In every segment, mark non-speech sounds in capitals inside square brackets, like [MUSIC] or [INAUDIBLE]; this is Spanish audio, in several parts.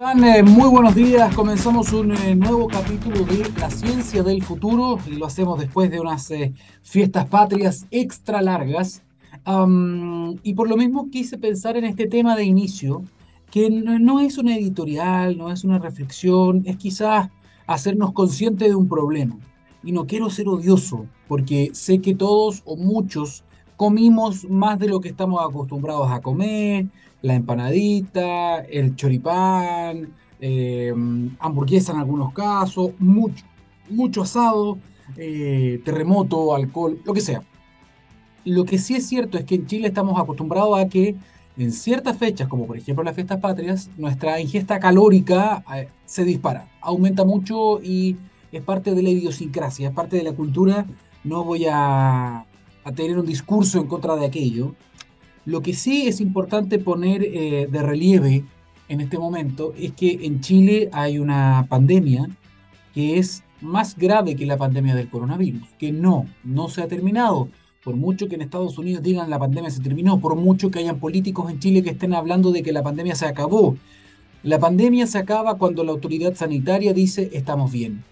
Eh, muy buenos días, comenzamos un eh, nuevo capítulo de La Ciencia del Futuro y lo hacemos después de unas eh, fiestas patrias extra largas. y por lo mismo quise pensar en este tema de inicio, que no, es una editorial, no es una reflexión, es quizás hacernos conscientes de un problema. Y no quiero ser odioso, porque sé que todos o muchos comimos más de lo que estamos acostumbrados a comer, la empanadita, el choripán, eh, hamburguesa en algunos casos, mucho, mucho asado, eh, terremoto, alcohol, lo que sea. Lo que sí es cierto es que en Chile estamos acostumbrados a que en ciertas fechas, como por ejemplo las fiestas patrias, nuestra ingesta calórica eh, se dispara, aumenta mucho y es parte de la idiosincrasia, es parte de la cultura. No voy a, a tener un discurso en contra de aquello, lo que sí es importante poner eh, de relieve en este momento es que en Chile hay una pandemia que es más grave que la pandemia del coronavirus, que no, no se ha terminado. Por mucho que en Estados Unidos digan la pandemia se terminó, por mucho que hayan políticos en Chile que estén hablando de que la pandemia se acabó. La pandemia se acaba cuando la autoridad sanitaria dice estamos bien.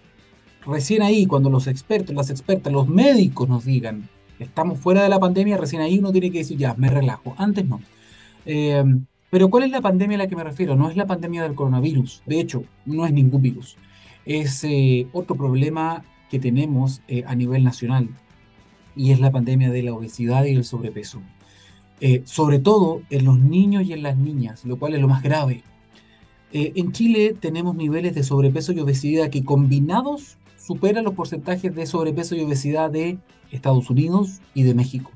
Recién ahí, cuando los expertos, las expertas, los médicos nos digan estamos fuera de la pandemia, recién ahí uno tiene que decir, ya, me relajo. Antes no. Eh, pero ¿cuál es la pandemia a la que me refiero? No es la pandemia del coronavirus. De hecho, no es ningún virus. Es eh, otro problema que tenemos eh, a nivel nacional y es la pandemia de la obesidad y el sobrepeso. sobre todo en los niños y en las niñas, lo cual es lo más grave. en Chile tenemos niveles de sobrepeso y obesidad que combinados supera los porcentajes de sobrepeso y obesidad de Estados Unidos y de México.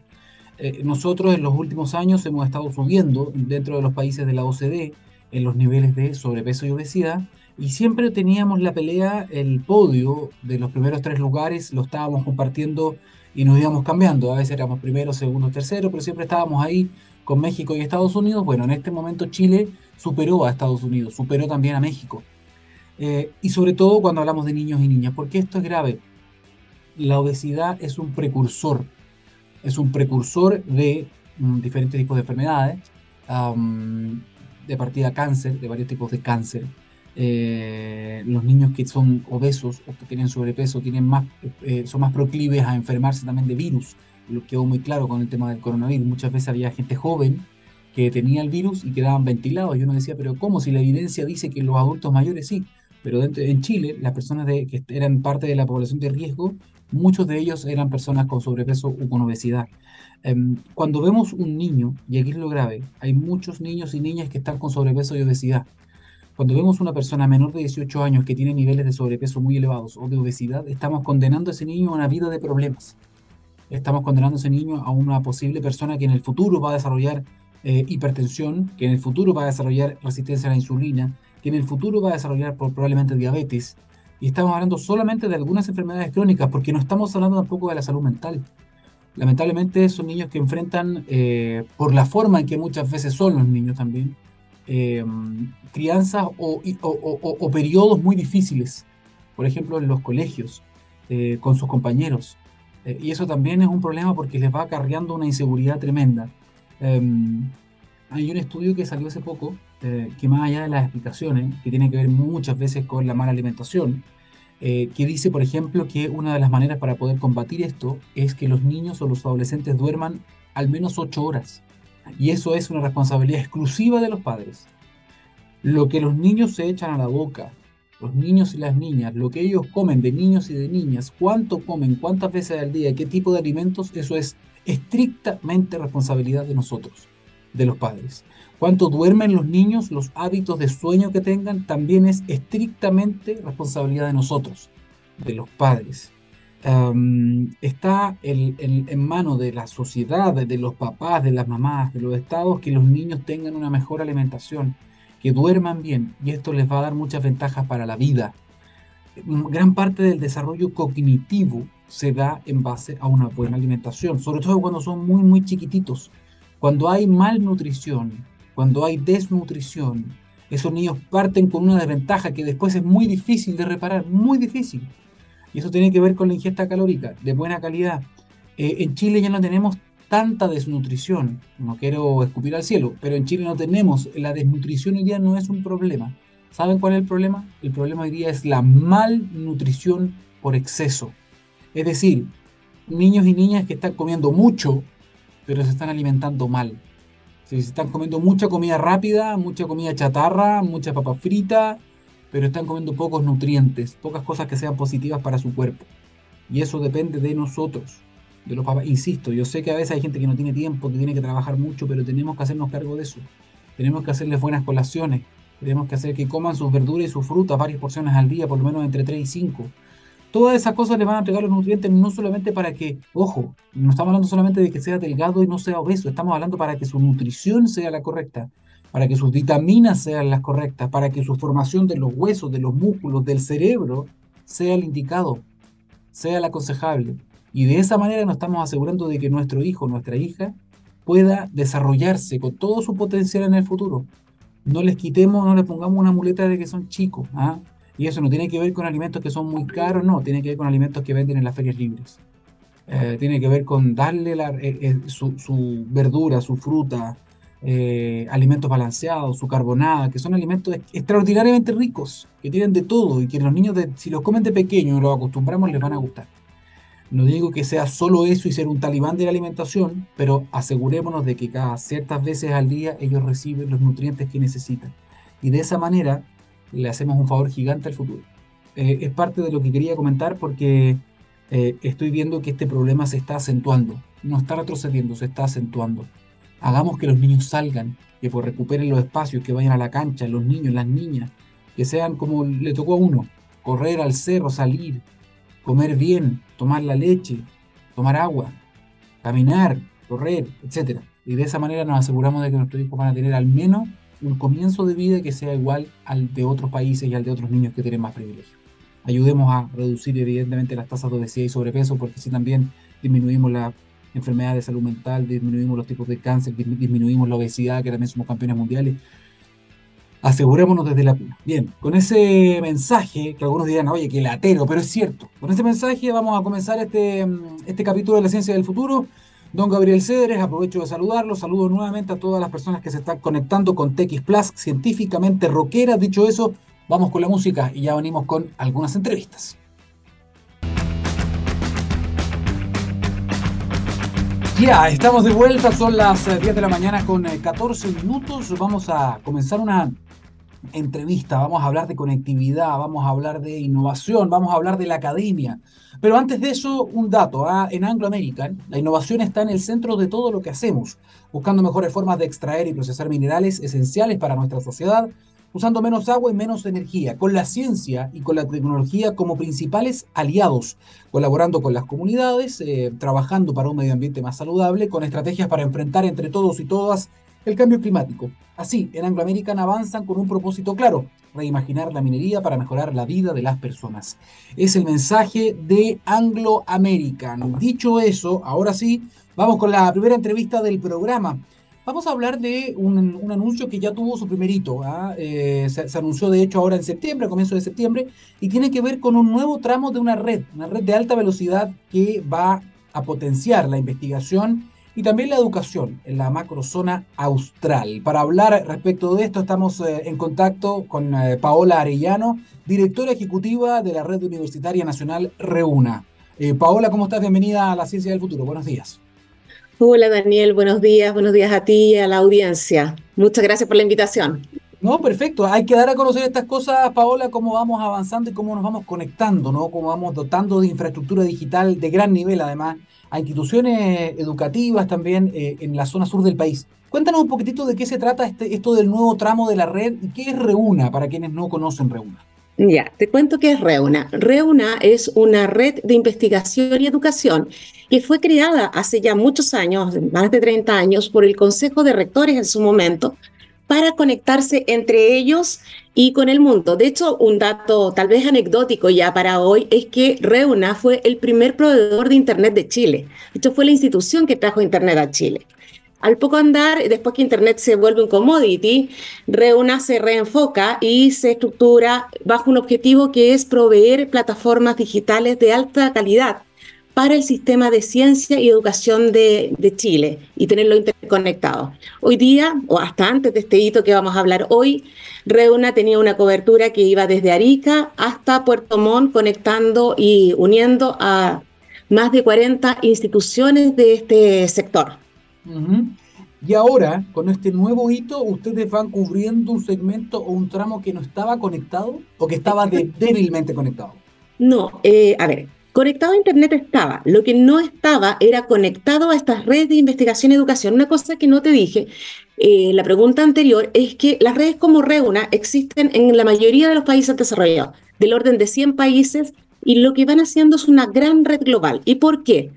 Eh, nosotros en los últimos años hemos estado subiendo dentro de los países de la OCDE en los niveles de sobrepeso y obesidad y siempre teníamos la pelea, el podio de los primeros tres lugares, lo estábamos compartiendo y nos íbamos cambiando. A veces éramos primero, segundo, tercero, pero siempre estábamos ahí con México y Estados Unidos. Bueno, en este momento Chile superó a Estados Unidos, superó también a México. Eh, y sobre todo cuando hablamos de niños y niñas, porque esto es grave. La obesidad es un precursor, es un precursor de mm, diferentes tipos de enfermedades, de partida cáncer, de varios tipos de cáncer. Eh, los niños que son obesos o que tienen sobrepeso tienen más, eh, son más proclives a enfermarse también de virus, lo quedó muy claro con el tema del coronavirus. Muchas veces había gente joven que tenía el virus y quedaban ventilados. Y uno decía, pero ¿cómo? Si la evidencia dice que los adultos mayores sí pero en Chile las personas de, que eran parte de la población de riesgo, muchos de ellos eran personas con sobrepeso o con obesidad. Em, cuando vemos un niño, y aquí es lo grave, hay muchos niños y niñas que están con sobrepeso y obesidad. Cuando vemos una persona menor de 18 años que tiene niveles de sobrepeso muy elevados o de obesidad, estamos condenando a ese niño a una vida de problemas. Estamos condenando a ese niño a una posible persona que en el futuro va a desarrollar eh, hipertensión, que en el futuro va a desarrollar resistencia a la insulina, que en el futuro va a desarrollar probablemente diabetes. Y estamos hablando solamente de algunas enfermedades crónicas, porque no estamos hablando tampoco de la salud mental. Lamentablemente son niños que enfrentan, eh, por la forma en que muchas veces son los niños también, eh, crianzas o, o, periodos muy difíciles, por ejemplo en los colegios, eh, con sus compañeros. y eso también es un problema porque les va acarreando una inseguridad tremenda. hay un estudio que salió hace poco eh, que más allá de las explicaciones, que tiene que ver muchas veces con la mala alimentación, eh, que dice, por ejemplo, que una de las maneras para poder combatir esto es que los niños o los adolescentes duerman al menos 8 horas. Y eso es una responsabilidad exclusiva de los padres. Lo que los niños se echan a la boca, los niños y las niñas, lo que ellos comen de niños y de niñas, cuánto comen, cuántas veces al día, qué tipo de alimentos, eso es estrictamente responsabilidad de nosotros, de los padres. Cuánto duermen los niños, los hábitos de sueño que tengan, también es estrictamente responsabilidad de nosotros, de los padres. está en manos de la sociedad, de los papás, de las mamás, de los estados, que los niños tengan una mejor alimentación, que duerman bien, y esto les va a dar muchas ventajas para la vida. Gran parte del desarrollo cognitivo se da en base a una buena alimentación, sobre todo cuando son muy, muy chiquititos. Cuando hay malnutrición, cuando hay desnutrición, esos niños parten con una desventaja que después es muy difícil de reparar, muy difícil. Y eso tiene que ver con la ingesta calórica de buena calidad. Eh, en Chile ya no tenemos tanta desnutrición, no quiero escupir al cielo, pero en Chile no tenemos, la desnutrición hoy día no es un problema. ¿Saben cuál es el problema? El problema hoy día es la malnutrición por exceso. Es decir, niños y niñas que están comiendo mucho, pero se están alimentando mal. Se están comiendo mucha comida rápida, mucha comida chatarra, mucha papa frita, pero están comiendo pocos nutrientes, pocas cosas que sean positivas para su cuerpo. Y eso depende de nosotros, de los papás. Insisto, yo sé que a veces hay gente que no tiene tiempo, que tiene que trabajar mucho, pero tenemos que hacernos cargo de eso. Tenemos que hacerles buenas colaciones, tenemos que hacer que coman sus verduras y sus frutas varias porciones al día, por lo menos entre 3 y 5. Todas esas cosas le van a entregar los nutrientes no solamente para que, ojo, no estamos hablando solamente de que sea delgado y no sea obeso, estamos hablando para que su nutrición sea la correcta, para que sus vitaminas sean las correctas, para que su formación de los huesos, de los músculos, del cerebro sea el indicado, sea el aconsejable. Y de esa manera nos estamos asegurando de que nuestro hijo, nuestra hija, pueda desarrollarse con todo su potencial en el futuro. No les quitemos, no les pongamos una muleta de que son chicos. ¿ah? Y eso no tiene que ver con alimentos que son muy caros, no, tiene que ver con alimentos que venden en las ferias libres. Eh, tiene que ver con darle la, eh, eh, su, verdura, su fruta, alimentos balanceados, su carbonada, que son alimentos extraordinariamente ricos, que tienen de todo y que los niños, si los comen de pequeño y los acostumbramos, les van a gustar. No digo que sea solo eso y ser un talibán de la alimentación, pero asegurémonos de que cada ciertas veces al día ellos reciben los nutrientes que necesitan. Y de esa manera le hacemos un favor gigante al futuro. Eh, es parte de lo que quería comentar porque eh, estoy viendo que este problema se está acentuando. No está retrocediendo, se está acentuando. Hagamos que los niños salgan, que pues recuperen los espacios, que vayan a la cancha, los niños, las niñas, que sean como le tocó a uno, correr al cerro, salir, comer bien, tomar la leche, tomar agua, caminar, correr, etc. Y de esa manera nos aseguramos de que nuestros hijos van a tener al menos un comienzo de vida que sea igual al de otros países y al de otros niños que tienen más privilegios. Ayudemos a reducir evidentemente las tasas de obesidad y sobrepeso porque si también disminuimos la enfermedad de salud mental, disminuimos los tipos de cáncer, disminuimos la obesidad, que también somos campeones mundiales. Asegurémonos desde la cuna. Bien, con ese mensaje, que algunos dirán, oye, que latero, pero es cierto. Con ese mensaje vamos a comenzar este, este capítulo de la ciencia del futuro. Don Gabriel Cedres, aprovecho de saludarlo. Saludo nuevamente a todas las personas que se están conectando con TX Plus, científicamente rockera. Dicho eso, vamos con la música y ya venimos con algunas entrevistas. Ya, estamos de vuelta, son las 10 eh, de la mañana con 14 eh, minutos. Vamos a comenzar una entrevista, vamos a hablar de conectividad, vamos a hablar de innovación, vamos a hablar de la academia. Pero antes de eso, un dato. ¿ah? En Anglo American, la innovación está en el centro de todo lo que hacemos, buscando mejores formas de extraer y procesar minerales esenciales para nuestra sociedad, usando menos agua y menos energía, con la ciencia y con la tecnología como principales aliados, colaborando con las comunidades, eh, trabajando para un medio ambiente más saludable, con estrategias para enfrentar entre todos y todas el cambio climático. Así, en Anglo American avanzan con un propósito claro, reimaginar la minería para mejorar la vida de las personas. Es el mensaje de Anglo American. Dicho eso, ahora sí, vamos con la primera entrevista del programa. Vamos a hablar de un, anuncio que ya tuvo su primerito. ¿ah? Eh, se, se, anunció de hecho ahora en septiembre, a comienzo de septiembre, y tiene que ver con un nuevo tramo de una red, una red de alta velocidad que va a potenciar la investigación y también la educación en la macrozona austral. Para hablar respecto de esto estamos eh, en contacto con eh, Paola Arellano, directora ejecutiva de la Red Universitaria Nacional Reuna. Eh, Paola, ¿cómo estás? Bienvenida a la Ciencia del Futuro. Buenos días. Hola Daniel, buenos días, buenos días a ti y a la audiencia. Muchas gracias por la invitación. No, perfecto. Hay que dar a conocer estas cosas, Paola, cómo vamos avanzando y cómo nos vamos conectando, ¿no? Cómo vamos dotando de infraestructura digital de gran nivel, además, a instituciones educativas también eh, en la zona sur del país. Cuéntanos un poquitito de qué se trata este, esto del nuevo tramo de la red y qué es Reuna para quienes no conocen Reuna. Ya, te cuento qué es Reuna. Reuna es una red de investigación y educación que fue creada hace ya muchos años, más de 30 años, por el Consejo de Rectores en su momento, para conectarse entre ellos y con el mundo. De hecho, un dato tal vez anecdótico ya para hoy es que Reuna fue el primer proveedor de Internet de Chile. De hecho, fue la institución que trajo Internet a Chile. Al poco andar, después que Internet se vuelve un commodity, Reuna se reenfoca y se estructura bajo un objetivo que es proveer plataformas digitales de alta calidad para el sistema de ciencia y educación de, de, Chile y tenerlo interconectado. Hoy día, o hasta antes de este hito que vamos a hablar hoy, Reuna tenía una cobertura que iba desde Arica hasta Puerto Montt, conectando y uniendo a más de 40 instituciones de este sector. Y ahora, con este nuevo hito, ustedes van cubriendo un segmento o un tramo que no estaba conectado o que estaba [LAUGHS] débilmente conectado. No, eh, a ver, conectado a Internet estaba. Lo que no estaba era conectado a estas redes de investigación y educación. Una cosa que no te dije, eh, la pregunta anterior, es que las redes como Reuna existen en la mayoría de los países desarrollados, del orden de 100 países, y lo que van haciendo es una gran red global. ¿Y por qué?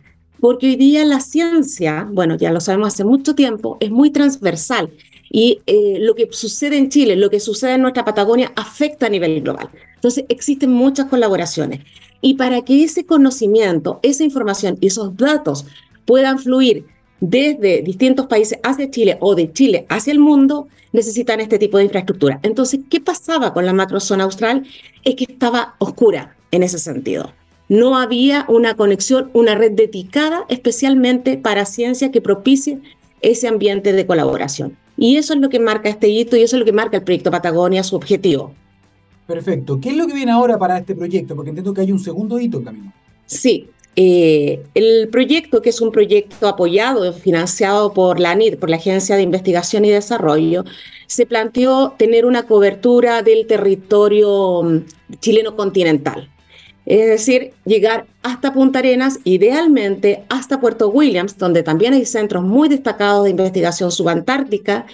porque hoy día la ciencia, bueno, ya lo sabemos hace mucho tiempo, es muy transversal y eh, lo que sucede en Chile, lo que sucede en nuestra Patagonia afecta a nivel global. Entonces existen muchas colaboraciones y para que ese conocimiento, esa información y esos datos puedan fluir desde distintos países hacia Chile o de Chile hacia el mundo, necesitan este tipo de infraestructura. Entonces, ¿qué pasaba con la macrozona austral? Es que estaba oscura en ese sentido no había una conexión, una red dedicada especialmente para ciencia que propicie ese ambiente de colaboración. Y eso es lo que marca este hito y eso es lo que marca el proyecto Patagonia, su objetivo. Perfecto. ¿Qué es lo que viene ahora para este proyecto? Porque entiendo que hay un segundo hito en camino. Sí. Eh, el proyecto, que es un proyecto apoyado, financiado por la ANID, por la Agencia de Investigación y Desarrollo, se planteó tener una cobertura del territorio mm, chileno continental. Es decir, llegar hasta Punta Arenas, idealmente hasta Puerto Williams, donde también hay centros muy destacados de investigación subantártica.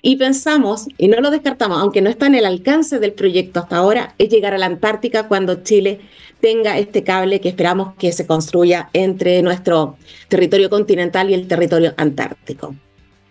Y pensamos, y no lo descartamos, aunque no está en el alcance del proyecto hasta ahora, es llegar a la Antártica cuando Chile tenga este cable que esperamos que se construya entre nuestro territorio continental y el territorio antártico.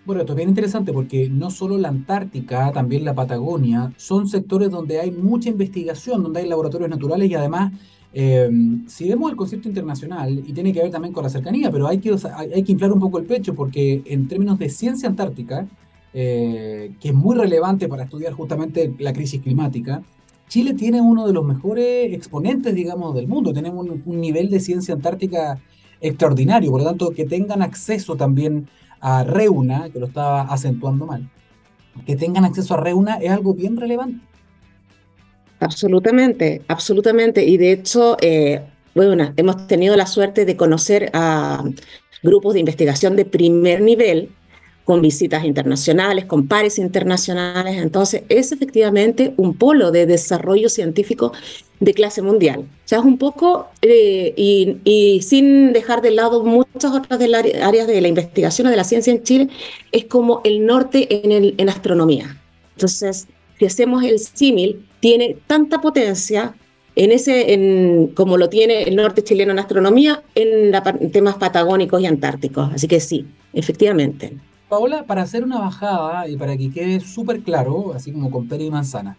Bueno, esto es bien interesante porque no solo la Antártica, también la Patagonia, son sectores donde hay mucha investigación, donde hay laboratorios naturales y además Em, si vemos el concepto internacional, y tiene que ver también con la cercanía, pero hay que, inflar un poco el pecho porque en términos de ciencia antártica, eh, que es muy relevante para estudiar justamente la crisis climática, Chile tiene uno de los mejores exponentes, digamos, del mundo. Tenemos un, nivel de ciencia antártica extraordinario, por lo tanto, que tengan acceso también a Reuna, que lo estaba acentuando mal, que tengan acceso a Reuna es algo bien relevante. Absolutamente, absolutamente. Y de hecho, eh, bueno, hemos tenido la suerte de conocer a grupos de investigación de primer nivel con visitas internacionales, con pares internacionales. Entonces, es efectivamente un polo de desarrollo científico de clase mundial. O sea, es un poco, eh, y, sin dejar de lado muchas otras áreas de la investigación o de la ciencia en Chile, es como el norte en, el, en astronomía. Entonces, si hacemos el símil, tiene tanta potencia en ese, en, como lo tiene el norte chileno en astronomía, en, temas patagónicos y antárticos. Así que sí, efectivamente. Paola, para hacer una bajada y para que quede súper claro, así como con pera y manzana,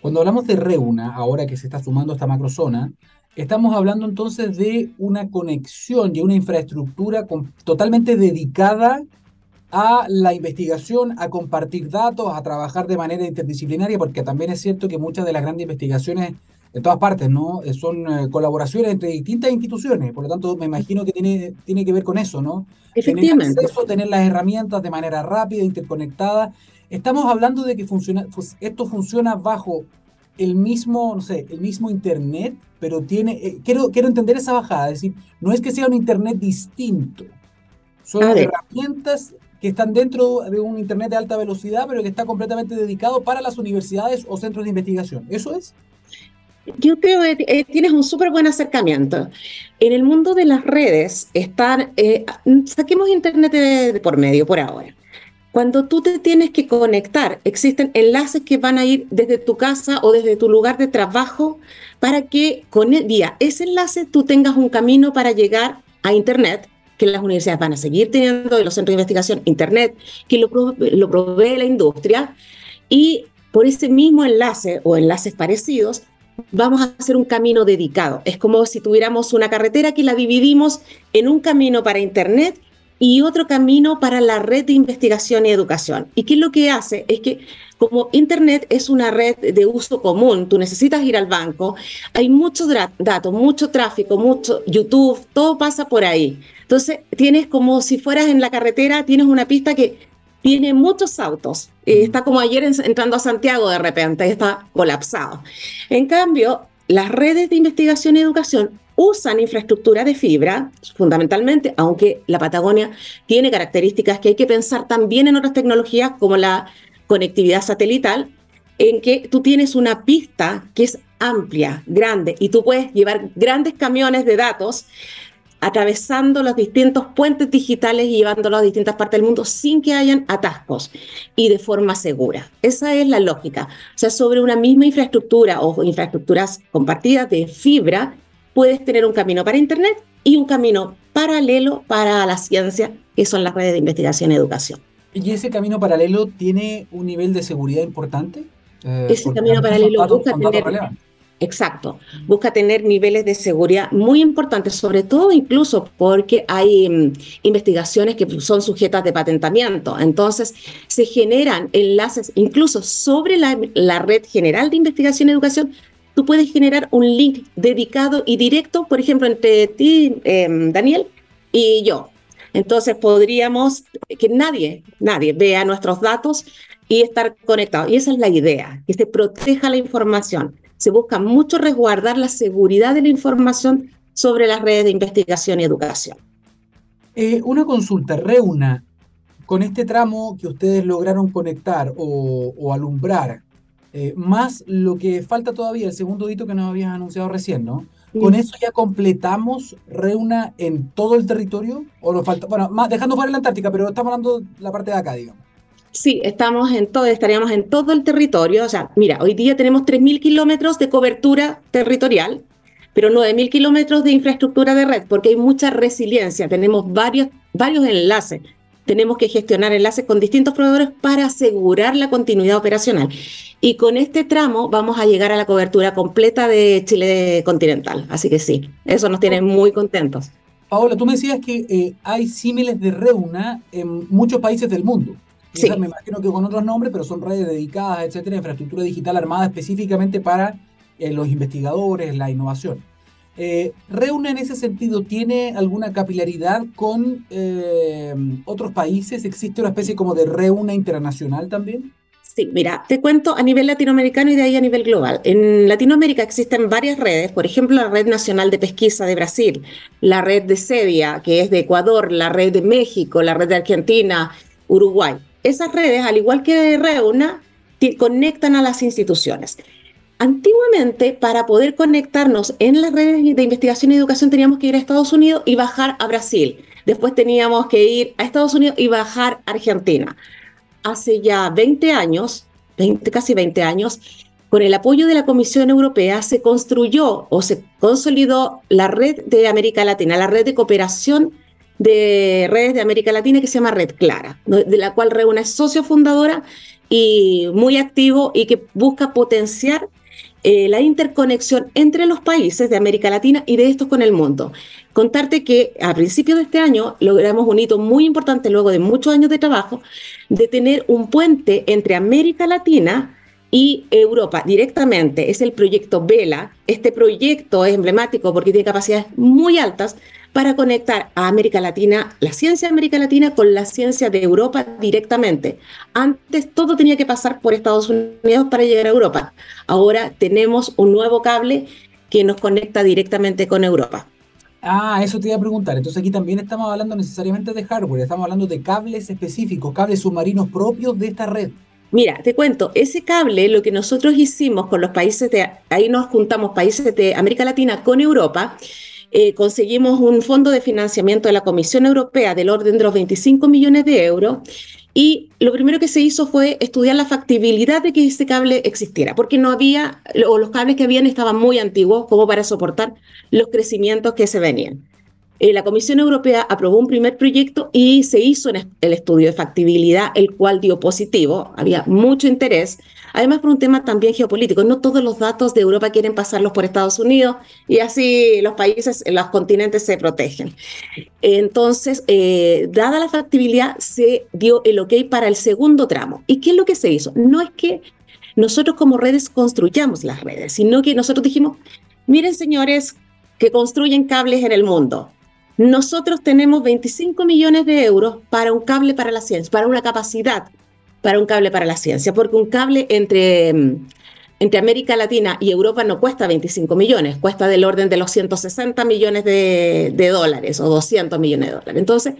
cuando hablamos de Reuna, ahora que se está sumando esta macrozona, estamos hablando entonces de una conexión y una infraestructura totalmente dedicada a la investigación, a compartir datos, a trabajar de manera interdisciplinaria, porque también es cierto que muchas de las grandes investigaciones de todas partes, ¿no? Eh, son eh, colaboraciones entre distintas instituciones, por lo tanto me imagino que tiene, tiene que ver con eso, ¿no? Efectivamente. Tener acceso, tener las herramientas de manera rápida, interconectada. Estamos hablando de que funciona, pues, esto funciona bajo el mismo, no sé, el mismo Internet, pero tiene, eh, quiero, quiero entender esa bajada, es decir, no es que sea un Internet distinto, son herramientas que están dentro de un Internet de alta velocidad, pero que está completamente dedicado para las universidades o centros de investigación. ¿Eso es? Yo creo que eh, tienes un súper buen acercamiento. En el mundo de las redes están, eh, saquemos Internet de, por medio por ahora. Cuando tú te tienes que conectar, existen enlaces que van a ir desde tu casa o desde tu lugar de trabajo para que con el, día ese enlace tú tengas un camino para llegar a Internet que las universidades van a seguir teniendo de los centros de investigación Internet, que lo, lo provee la industria, y por ese mismo enlace o enlaces parecidos, vamos a hacer un camino dedicado. Es como si tuviéramos una carretera que la dividimos en un camino para Internet y otro camino para la red de investigación y educación. ¿Y qué es lo que hace? Es que como Internet es una red de uso común, tú necesitas ir al banco, hay muchos datos, mucho tráfico, mucho YouTube, todo pasa por ahí. Entonces tienes como si fueras en la carretera, tienes una pista que tiene muchos autos. Eh, está como ayer entrando a Santiago de repente, está colapsado. En cambio, las redes de investigación y educación usan infraestructura de fibra, fundamentalmente, aunque la Patagonia tiene características que hay que pensar también en otras tecnologías como la conectividad satelital, en que tú tienes una pista que es amplia, grande, y tú puedes llevar grandes camiones de datos atravesando los distintos puentes digitales y llevándolos a distintas partes del mundo sin que hayan atascos y de forma segura. Esa es la lógica. O sea, sobre una misma infraestructura o infraestructuras compartidas de fibra, puedes tener un camino para Internet y un camino paralelo para la ciencia, que son las redes de investigación y educación. ¿Y ese camino paralelo tiene un nivel de seguridad importante? Eh, ese camino paralelo busca tener... Exacto, busca tener niveles de seguridad muy importantes, sobre todo incluso porque hay mm, investigaciones que son sujetas de patentamiento. Entonces, se generan enlaces incluso sobre la, red general de investigación y educación tú puedes generar un link dedicado y directo, por ejemplo, entre ti, em, Daniel, y yo. Entonces podríamos que nadie, nadie vea nuestros datos y estar conectado. Y esa es la idea, que se proteja la información. Se busca mucho resguardar la seguridad de la información sobre las redes de investigación y educación. Eh, una consulta, Reuna, con este tramo que ustedes lograron conectar o, o alumbrar, eh, más lo que falta todavía, el segundo hito que nos habías anunciado recién, ¿no? ¿Con eso ya completamos Reuna en todo el territorio? ¿O nos falta, bueno, más, dejando fuera la Antártica, pero estamos hablando de la parte de acá, digamos? Sí, estamos en todo, estaríamos en todo el territorio. O sea, mira, hoy día tenemos 3.000 kilómetros de cobertura territorial, pero 9.000 kilómetros de infraestructura de red, porque hay mucha resiliencia. Tenemos varios, varios enlaces tenemos que gestionar enlaces con distintos proveedores para asegurar la continuidad operacional. Y con este tramo vamos a llegar a la cobertura completa de Chile continental. Así que sí, eso nos tiene muy contentos. Paola, tú me decías que eh, hay símiles de Reuna en muchos países del mundo. Sí. me imagino que con otros nombres, pero son redes dedicadas, etcétera, infraestructura digital armada específicamente para eh, los investigadores, la innovación. Eh, ¿Reuna en ese sentido tiene alguna capilaridad con eh, otros países? ¿Existe una especie como de Reuna internacional también? Sí, mira, te cuento a nivel latinoamericano y de ahí a nivel global. En Latinoamérica existen varias redes, por ejemplo, la Red Nacional de Pesquisa de Brasil, la red de CEDIA, que es de Ecuador, la red de México, la red de Argentina, Uruguay. Esas redes, al igual que Reuna, conectan a las instituciones. Antiguamente, para poder conectarnos en las redes de investigación y educación, teníamos que ir a Estados Unidos y bajar a Brasil. Después teníamos que ir a Estados Unidos y bajar a Argentina. Hace ya 20 años, 20, casi 20 años, con el apoyo de la Comisión Europea, se construyó o se consolidó la red de América Latina, la red de cooperación de redes de América Latina que se llama Red Clara, de la cual reúne socio fundadora y muy activo y que busca potenciar eh, la interconexión entre los países de América Latina y de estos con el mundo. Contarte que a principios de este año logramos un hito muy importante, luego de muchos años de trabajo, de tener un puente entre América Latina y Europa directamente. Es el proyecto Vela. Este proyecto es emblemático porque tiene capacidades muy altas para conectar a América Latina, la ciencia de América Latina con la ciencia de Europa directamente. Antes todo tenía que pasar por Estados Unidos para llegar a Europa. Ahora tenemos un nuevo cable que nos conecta directamente con Europa. Ah, eso te iba a preguntar. Entonces aquí también estamos hablando necesariamente de hardware, estamos hablando de cables específicos, cables submarinos propios de esta red. Mira, te cuento, ese cable, lo que nosotros hicimos con los países de, ahí nos juntamos países de América Latina con Europa, eh, conseguimos un fondo de financiamiento de la Comisión Europea del orden de los 25 millones de euros y lo primero que se hizo fue estudiar la factibilidad de que ese cable existiera, porque no había, o los cables que habían estaban muy antiguos como para soportar los crecimientos que se venían. Eh, la Comisión Europea aprobó un primer proyecto y se hizo el estudio de factibilidad, el cual dio positivo. Había mucho interés, además por un tema también geopolítico. No todos los datos de Europa quieren pasarlos por Estados Unidos y así los países, los continentes se protegen. Entonces, eh, dada la factibilidad, se dio el ok para el segundo tramo. ¿Y qué es lo que se hizo? No es que nosotros como redes construyamos las redes, sino que nosotros dijimos, miren señores que construyen cables en el mundo, nosotros tenemos 25 millones de euros para un cable para la ciencia, para una capacidad para un cable para la ciencia, porque un cable entre, mm, entre América Latina y Europa no cuesta 25 millones, cuesta del orden de los 160 millones de, dólares o 200 millones de dólares. Entonces,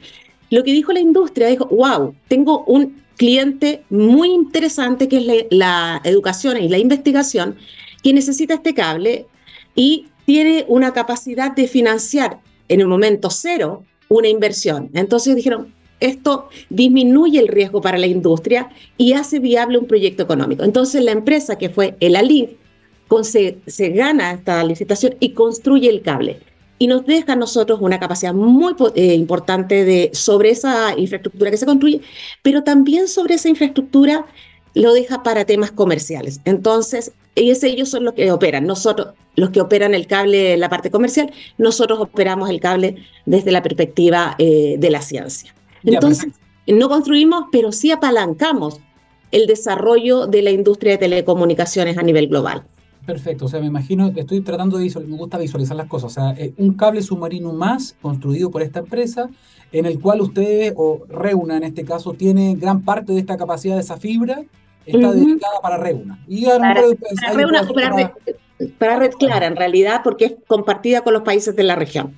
lo que dijo la industria, dijo, wow, tengo un cliente muy interesante que es la educación y la investigación, que necesita este cable y tiene una capacidad de financiar en el momento cero una inversión. Entonces dijeron, esto disminuye el riesgo para la industria y hace viable un proyecto económico. Entonces la empresa que fue el Alink se, se gana esta licitación y construye el cable y nos deja a nosotros una capacidad muy eh, importante de, sobre esa infraestructura que se construye, pero también sobre esa infraestructura lo deja para temas comerciales. Entonces, ellos son los que operan. Nosotros, los que operan el cable, la parte comercial, nosotros operamos el cable desde la perspectiva eh, de la ciencia. Entonces, no construimos, pero sí apalancamos el desarrollo de la industria de telecomunicaciones a nivel global. Perfecto, o sea, me imagino, estoy tratando de visualizar, me gusta visualizar las cosas, o sea, eh, un cable submarino más construido por esta empresa, en el cual ustedes, o Reuna en este caso, tiene gran parte de esta capacidad de esa fibra, está dedicada para Reuna. Y para, Reuna, para, Red Clara, en realidad, porque es compartida con los países de la región.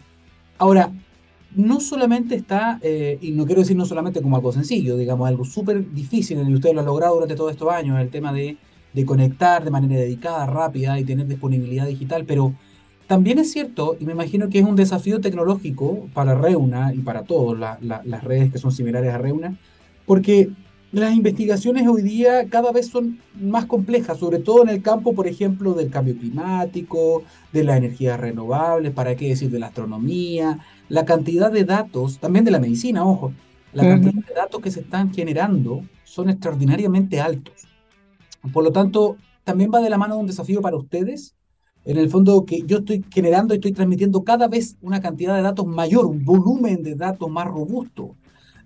Ahora, no solamente está, eh, y no quiero decir no solamente como algo sencillo, digamos, algo súper difícil, y usted lo ha logrado durante todos estos años, el tema de, de, conectar de manera dedicada, rápida y tener disponibilidad digital, pero también es cierto, y me imagino que es un desafío tecnológico para Reuna y para todas las redes que son similares a Reuna, porque las investigaciones hoy día cada vez son más complejas, sobre todo en el campo, por ejemplo, del cambio climático, de las energías renovables, para qué decir de la astronomía, la cantidad de datos, también de la medicina, ojo, la cantidad de datos que se están generando son extraordinariamente altos. Por lo tanto, también va de la mano de un desafío para ustedes, en el fondo que yo estoy generando y estoy transmitiendo cada vez una cantidad de datos mayor, un volumen de datos más robusto.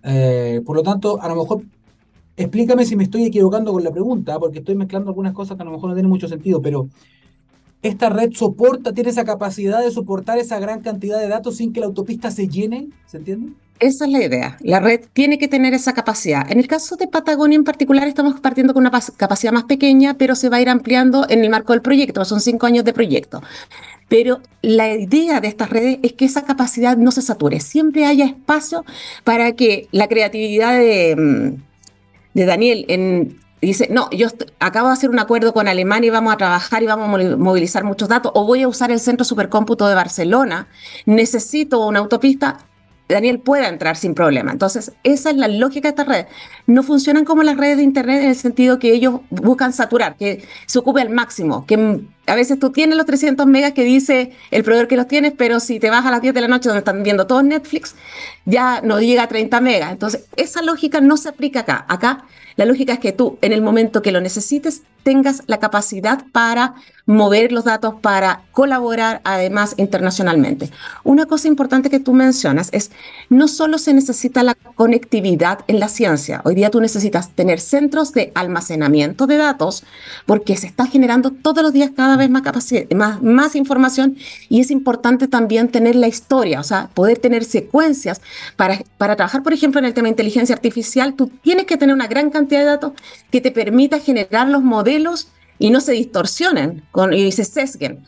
Eh, por lo tanto, a lo mejor explícame si me estoy equivocando con la pregunta, porque estoy mezclando algunas cosas que a lo mejor no tienen mucho sentido, pero esta red soporta, tiene esa capacidad de soportar esa gran cantidad de datos sin que la autopista se llene, ¿se entiende? Esa es la idea. La red tiene que tener esa capacidad. En el caso de Patagonia en particular, estamos partiendo con una capacidad más pequeña, pero se va a ir ampliando en el marco del proyecto. Son cinco años de proyecto. Pero la idea de estas redes es que esa capacidad no se sature. Siempre haya espacio para que la creatividad de mm, de Daniel en, dice, no, yo acabo de hacer un acuerdo con Alemania y vamos a trabajar y vamos a movilizar muchos datos, o voy a usar el centro supercómputo de Barcelona, necesito una autopista, Daniel pueda entrar sin problema. Entonces, esa es la lógica de estas redes. No funcionan como las redes de Internet en el sentido que ellos buscan saturar, que se ocupe al máximo, que a veces tú tienes los 300 megas que dice el proveedor que los tienes, pero si te vas a las 10 de la noche donde están viendo todo Netflix, ya no llega a 30 megas. Entonces, esa lógica no se aplica acá. Acá la lógica es que tú, en el momento que lo necesites, tengas la capacidad para mover los datos, para colaborar además internacionalmente. Una cosa importante que tú mencionas es, no solo se necesita la conectividad en la ciencia, hoy día tú necesitas tener centros de almacenamiento de datos porque se está generando todos los días cada vez más, más, más información y es importante también tener la historia, o sea, poder tener secuencias. Para, para trabajar, por ejemplo, en el tema de inteligencia artificial, tú tienes que tener una gran cantidad de datos que te permita generar los modelos y no se distorsionen con, y se sesguen.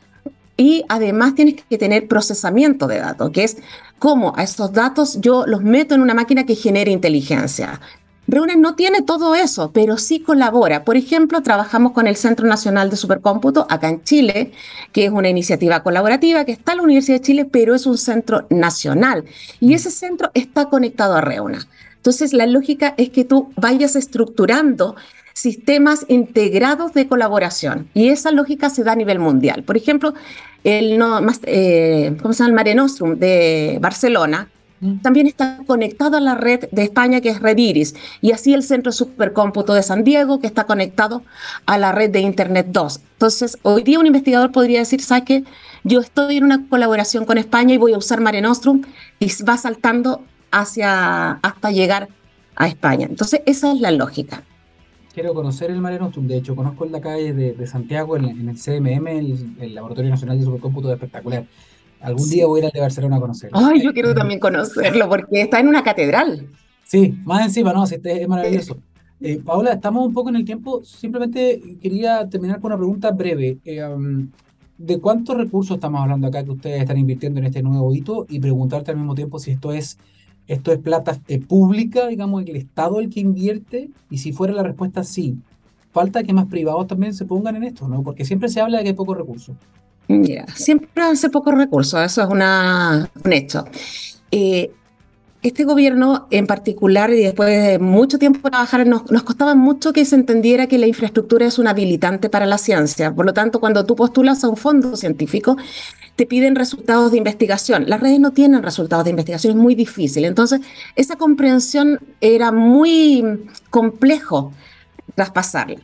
Y además tienes que tener procesamiento de datos, que es cómo a estos datos yo los meto en una máquina que genere inteligencia. Reuna no tiene todo eso, pero sí colabora. Por ejemplo, trabajamos con el Centro Nacional de Supercómputo acá en Chile, que es una iniciativa colaborativa que está en la Universidad de Chile, pero es un centro nacional. Y ese centro está conectado a Reuna. Entonces, la lógica es que tú vayas estructurando sistemas integrados de colaboración. Y esa lógica se da a nivel mundial. Por ejemplo, el, no, más, eh, ¿cómo se llama? el Mare Nostrum de Barcelona. También está conectado a la red de España, que es Red Iris, y así el Centro Supercómputo de San Diego, que está conectado a la red de Internet 2. Entonces, hoy día un investigador podría decir, ¿sabes qué? Yo estoy en una colaboración con España y voy a usar Mare Nostrum, y va saltando hacia, hasta llegar a España. Entonces, esa es la lógica. Quiero conocer el Mare Nostrum, de hecho, conozco en la calle de, Santiago, en, el CMM, el, Laboratorio Nacional de Supercómputo, espectacular. Algún día voy a ir al de Barcelona a conocerlo. Ay, yo quiero también conocerlo, porque está en una catedral. Sí, más encima, no, es maravilloso. Eh, Paola, estamos un poco en el tiempo. Simplemente quería terminar con una pregunta breve. Eh, um, ¿De cuántos recursos estamos hablando acá que ustedes están invirtiendo en este nuevo hito? Y preguntarte al mismo tiempo si esto es ¿Esto es plata eh, pública, digamos, el Estado el que invierte? Y si fuera la respuesta sí, falta que más privados también se pongan en esto, ¿no? Porque siempre se habla de que hay pocos recursos. Mira, siempre hace pocos recursos, eso es una, un hecho. Eh, este gobierno en particular, y después de mucho tiempo trabajar, nos, nos, costaba mucho que se entendiera que la infraestructura es un habilitante para la ciencia. Por lo tanto, cuando tú postulas a un fondo científico, te piden resultados de investigación. Las redes no tienen resultados de investigación, es muy difícil. Entonces, esa comprensión era muy complejo traspasarla.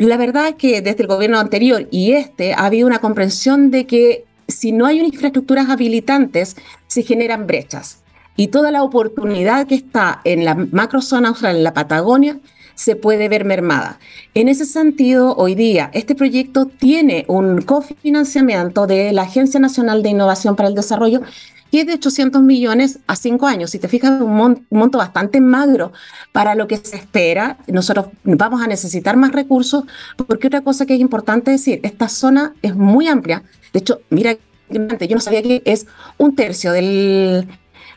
La verdad es que desde el gobierno anterior y este ha habido una comprensión de que si no hay infraestructuras habilitantes, se generan brechas. Y toda la oportunidad que está en la macrozona austral, en la Patagonia, se puede ver mermada. En ese sentido, hoy día, este proyecto tiene un cofinanciamiento de la Agencia Nacional de Innovación para el Desarrollo que es de 800 millones a cinco años. Si te fijas, un, un monto bastante magro para lo que se espera. Nosotros vamos a necesitar más recursos, porque otra cosa que es importante decir, esta zona es muy amplia. De hecho, mira, yo no sabía que es un tercio del,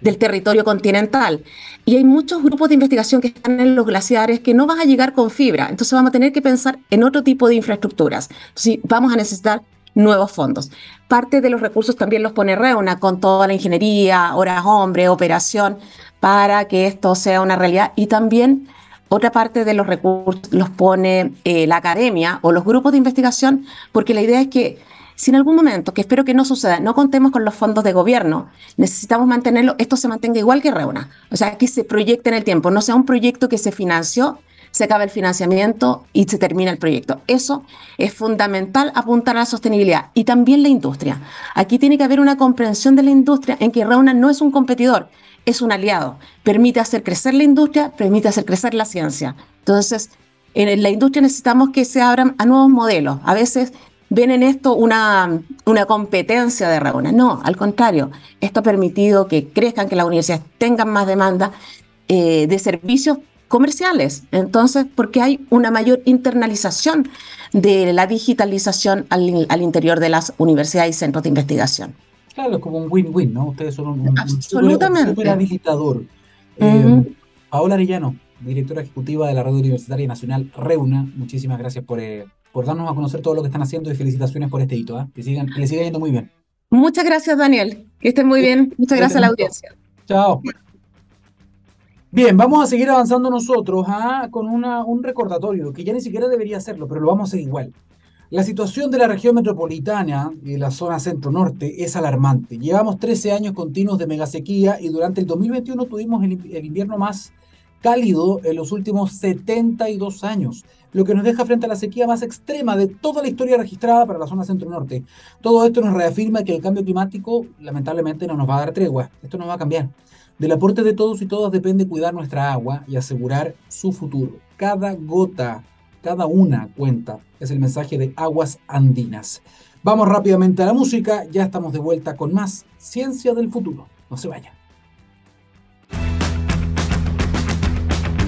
del territorio continental. Y hay muchos grupos de investigación que están en los glaciares que no van a llegar con fibra. Entonces vamos a tener que pensar en otro tipo de infraestructuras. Sí, vamos a necesitar nuevos fondos. Parte de los recursos también los pone Reuna con toda la ingeniería, horas hombre, operación, para que esto sea una realidad. Y también otra parte de los recursos los pone eh, la academia o los grupos de investigación, porque la idea es que si en algún momento, que espero que no suceda, no contemos con los fondos de gobierno, necesitamos mantenerlo, esto se mantenga igual que Reuna. O sea, que se proyecte en el tiempo, no sea un proyecto que se financió, se acaba el financiamiento y se termina el proyecto. Eso es fundamental apuntar a la sostenibilidad y también la industria. Aquí tiene que haber una comprensión de la industria en que Reuna no es un competidor, es un aliado. Permite hacer crecer la industria, permite hacer crecer la ciencia. Entonces, en la industria necesitamos que se abran a nuevos modelos. A veces ven en esto una, una competencia de Reuna. No, al contrario, esto ha permitido que crezcan, que las universidades tengan más demanda eh, de servicios comerciales. Entonces, porque hay una mayor internalización de la digitalización al, al interior de las universidades y centros de investigación. Claro, es como un win-win, ¿no? Ustedes son un, Absolutamente. super, habilitador. Eh, Paola Arellano, directora ejecutiva de la Red Universitaria Nacional Reuna, muchísimas gracias por, eh, por darnos a conocer todo lo que están haciendo y felicitaciones por este hito. ¿eh? Que, sigan, que les siga yendo muy bien. Muchas gracias, Daniel. Que estén muy bien. Muchas gracias a la audiencia. Chao. Bien, vamos a seguir avanzando nosotros ¿ah? con una, un recordatorio que ya ni siquiera debería hacerlo, pero lo vamos a hacer igual. La situación de la región metropolitana y la zona centro-norte es alarmante. Llevamos 13 años continuos de megasequía y durante el 2021 tuvimos el invierno más cálido en los últimos 72 años, lo que nos deja frente a la sequía más extrema de toda la historia registrada para la zona centro-norte. Todo esto nos reafirma que el cambio climático lamentablemente no nos va a dar tregua, esto no va a cambiar. Del aporte de todos y todas depende cuidar nuestra agua y asegurar su futuro. Cada gota, cada una cuenta, es el mensaje de Aguas Andinas. Vamos rápidamente a la música, ya estamos de vuelta con más Ciencia del Futuro. No se vayan.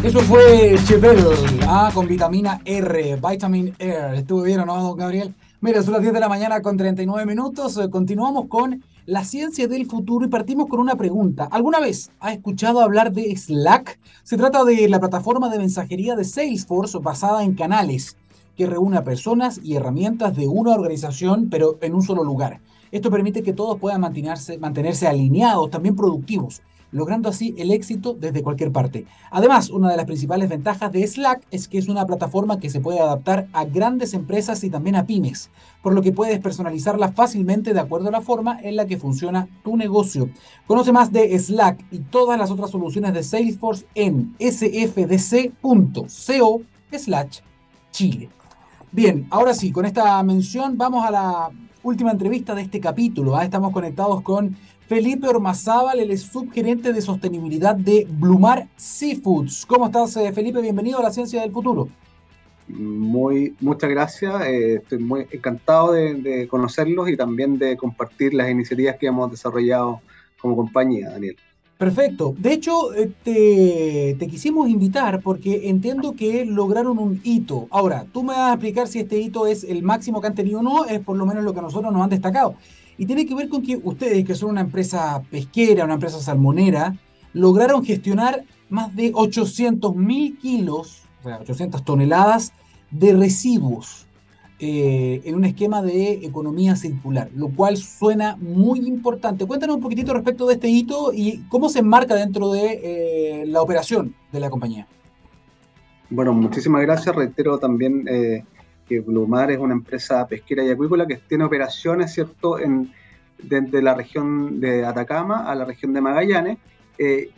Eso fue Chevelle, ah, con vitamina R, Vitamin R. ¿Estuvo bien o no, don Gabriel? Mira, son las 10 de la mañana con 39 minutos. Eh, continuamos con la ciencia del futuro y partimos con una pregunta. ¿Alguna vez ha escuchado hablar de Slack? Se trata de la plataforma de mensajería de Salesforce basada en canales que reúne a personas y herramientas de una organización, pero en un solo lugar. Esto permite que todos puedan mantenerse, mantenerse alineados, también productivos logrando así el éxito desde cualquier parte. Además, una de las principales ventajas de Slack es que es una plataforma que se puede adaptar a grandes empresas y también a pymes, por lo que puedes personalizarla fácilmente de acuerdo a la forma en la que funciona tu negocio. Conoce más de Slack y todas las otras soluciones de Salesforce en sfdc.co slash Chile. Bien, ahora sí, con esta mención vamos a la última entrevista de este capítulo. ¿ah? Estamos conectados con Felipe Ormazábal, el subgerente de sostenibilidad de Blumar Seafoods. ¿Cómo estás, eh, Felipe? Bienvenido a la Ciencia del Futuro. Muy, muchas gracias. Eh, estoy muy encantado de, conocerlos y también de compartir las iniciativas que hemos desarrollado como compañía, Daniel. Perfecto. De hecho, eh, te, te, quisimos invitar porque entiendo que lograron un hito. Ahora, tú me vas a explicar si este hito es el máximo que han tenido o no, es por lo menos lo que a nosotros nos han destacado. Y tiene que ver con que ustedes, que son una empresa pesquera, una empresa salmonera, lograron gestionar más de 800 mil kilos, o sea, 800 toneladas de residuos eh, en un esquema de economía circular, lo cual suena muy importante. Cuéntanos un poquitito respecto de este hito y cómo se enmarca dentro de eh, la operación de la compañía. Bueno, muchísimas gracias. Reitero también eh, que Blumar es una empresa pesquera y acuícola que tiene operaciones, ¿cierto?, en, desde la región de Atacama a la región de Magallanes.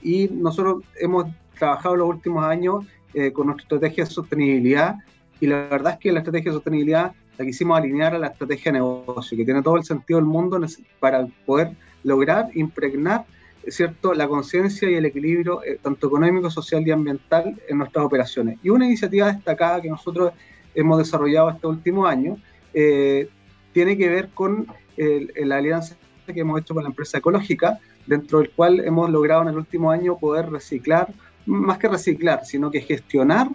y nosotros hemos trabajado los últimos años con nuestra estrategia de sostenibilidad y la verdad es que la estrategia de sostenibilidad la quisimos alinear a la estrategia de negocio, que tiene todo el sentido del mundo para poder lograr impregnar ¿cierto? la conciencia y el equilibrio eh, tanto económico, social y ambiental en nuestras operaciones. Y una iniciativa destacada que nosotros hemos desarrollado este último año eh, tiene que ver con la alianza que hemos hecho con la empresa ecológica, dentro del cual hemos logrado en el último año poder reciclar, más que reciclar, sino que gestionar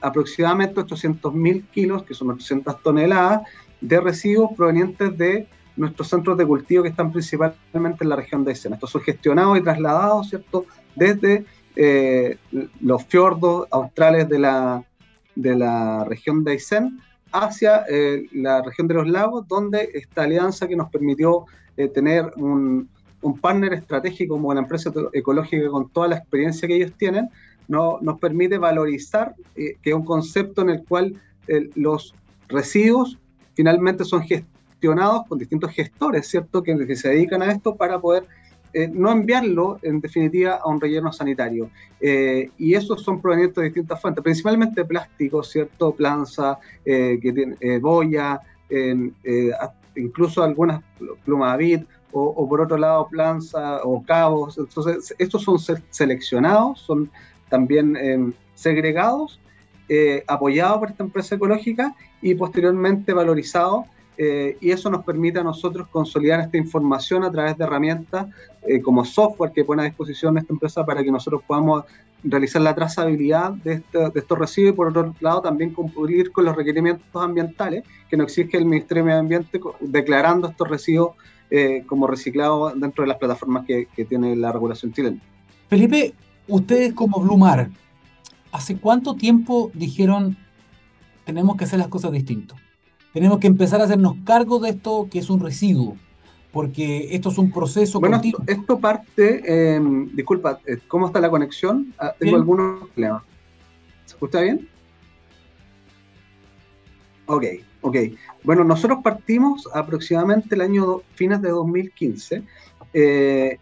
aproximadamente 800.000 kilos, que son 800 toneladas, de residuos provenientes de nuestros centros de cultivo que están principalmente en la región de Aysén. Estos son gestionados y trasladados, ¿cierto?, desde eh, los fiordos australes de la, de la región de Aysén hacia eh, la región de los lagos, donde esta alianza que nos permitió eh, tener un, un partner estratégico como una empresa ecológica con toda la experiencia que ellos tienen, no, nos permite valorizar, eh, que es un concepto en el cual los residuos finalmente son gestionados con distintos gestores, ¿cierto?, que, se dedican a esto para poder eh, no enviarlo, en definitiva, a un relleno sanitario. y esos son provenientes de distintas fuentes, principalmente plástico, ¿cierto?, planza, que tiene, boya, incluso algunas plumas vid, o, o, por otro lado planza o cabos. Entonces, estos son seleccionados, son también em, segregados, eh, apoyados por esta empresa ecológica y posteriormente valorizados. Eh, y eso nos permite a nosotros consolidar esta información a través de herramientas eh, como software que pone a disposición esta empresa para que nosotros podamos realizar la trazabilidad de, este, de estos residuos y por otro lado también cumplir con los requerimientos ambientales que nos exige el Ministerio de Medio Ambiente declarando estos residuos como reciclados dentro de las plataformas que, que tiene la regulación chilena. Felipe, ustedes como Blumar, ¿hace cuánto tiempo dijeron tenemos que hacer las cosas distintas? Tenemos que empezar a hacernos cargo de esto que es un residuo, porque esto es un proceso bueno, Esto, parte, em, disculpa, eh, ¿cómo está la conexión? Ah, tengo algunos problemas. ¿Se escucha bien? Ok, ok. Bueno, nosotros partimos aproximadamente el año fines de 2015, eh,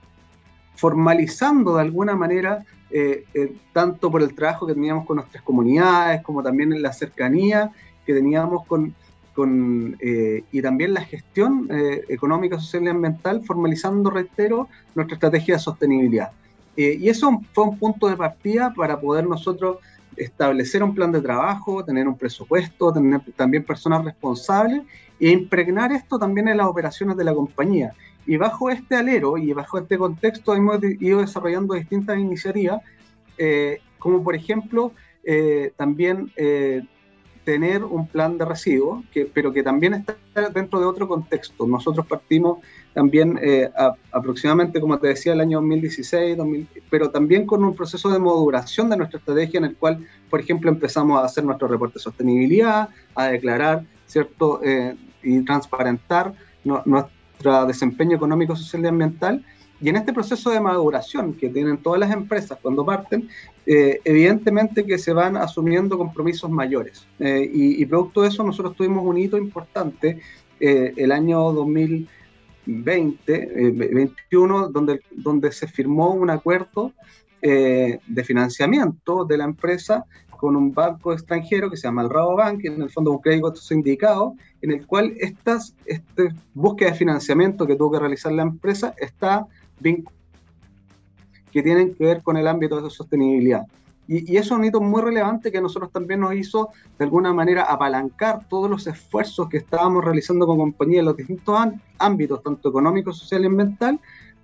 formalizando de alguna manera eh, eh, tanto por el trabajo que teníamos con nuestras comunidades, como también en la cercanía que teníamos con, con eh, y también la gestión económica, social y ambiental, formalizando, reitero, nuestra estrategia de sostenibilidad. y eso fue un punto de partida para poder nosotros establecer un plan de trabajo, tener un presupuesto, tener también personas responsables e impregnar esto también en las operaciones de la compañía. Y bajo este alero y bajo este contexto hemos ido desarrollando distintas iniciativas, eh, como por ejemplo eh, también eh, tener un plan de residuos, que, pero que también está dentro de otro contexto. Nosotros partimos también aproximadamente, como te decía, el año 2016, pero también con un proceso de modulación de nuestra estrategia en el cual, por ejemplo, empezamos a hacer nuestro reporte de sostenibilidad, a declarar, ¿cierto? y transparentar no, desempeño económico, social y ambiental. Y en este proceso de maduración que tienen todas las empresas cuando parten, eh, evidentemente que se van asumiendo compromisos mayores. Eh, y, producto de eso nosotros tuvimos un hito importante eh, el año 2020, 2021, donde, donde se firmó un acuerdo de financiamiento de la empresa con un banco extranjero que se llama el Rabobank, en el fondo un crédito sindicado, en el cual estas, este búsqueda de financiamiento que tuvo que realizar la empresa está que tienen que ver con el ámbito de sostenibilidad. Y, y, eso es un hito muy relevante que a nosotros también nos hizo, de alguna manera, apalancar todos los esfuerzos que estábamos realizando con compañía en los distintos ámbitos, tanto económico, social y ambiental,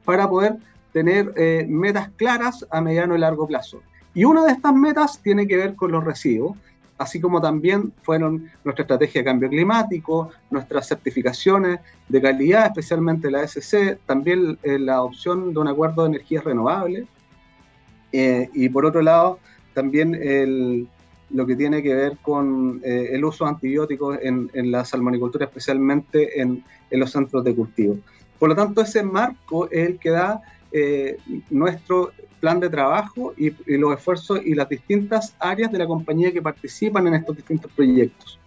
para poder tener eh, metas claras a mediano y largo plazo. Y una de estas metas tiene que ver con los residuos así como también fueron nuestra estrategia de cambio climático, nuestras certificaciones de calidad, especialmente la SC, también eh, la adopción de un acuerdo de energías renovables, eh, y por otro lado, también lo que tiene que ver con eh, el uso de antibióticos en, la salmonicultura, especialmente en, en, los centros de cultivo. Por lo tanto, ese marco es el que da nuestro plan de trabajo y, los esfuerzos y las distintas áreas de la compañía que participan en estos distintos proyectos.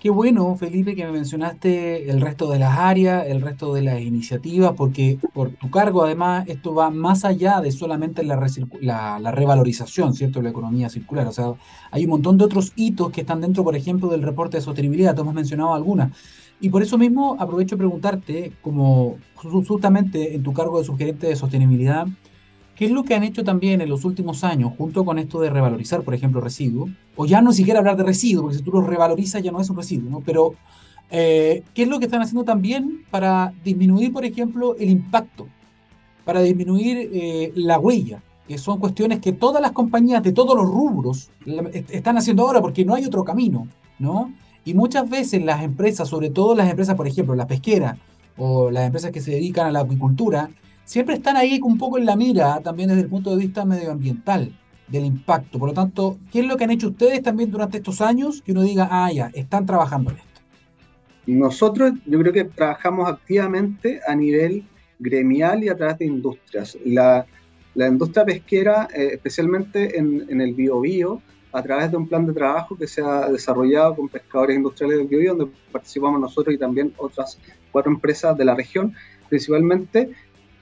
Qué bueno, Felipe, que me mencionaste el resto de las áreas, el resto de las iniciativas, porque por tu cargo, además, esto va más allá de solamente la, revalorización, ¿cierto?, de la economía circular. O sea, hay un montón de otros hitos que están dentro, por ejemplo, del reporte de sostenibilidad, te hemos mencionado algunas. Y por eso mismo aprovecho de preguntarte, como justamente en tu cargo de subgerente de sostenibilidad, ¿Qué es lo que han hecho también en los últimos años, junto con esto de revalorizar, por ejemplo, residuos? O ya no siquiera hablar de residuos, porque si tú lo revalorizas ya no es un residuo, ¿no? Pero, eh, ¿qué es lo que están haciendo también para disminuir, por ejemplo, el impacto? Para disminuir eh, la huella, que son cuestiones que todas las compañías de todos los rubros están haciendo ahora porque no hay otro camino, ¿no? Y muchas veces las empresas, sobre todo las empresas, por ejemplo, la pesquera o las empresas que se dedican a la acuicultura, siempre están ahí un poco en la mira, también desde el punto de vista medioambiental, del impacto. Por lo tanto, ¿qué es lo que han hecho ustedes también durante estos años que uno diga, ah, ya, están trabajando en esto? Nosotros, yo creo que trabajamos activamente a nivel gremial y a través de industrias. La, industria pesquera, eh, especialmente en, el biobío, a través de un plan de trabajo que se ha desarrollado con pescadores industriales del biobío, donde participamos nosotros y también otras cuatro empresas de la región, principalmente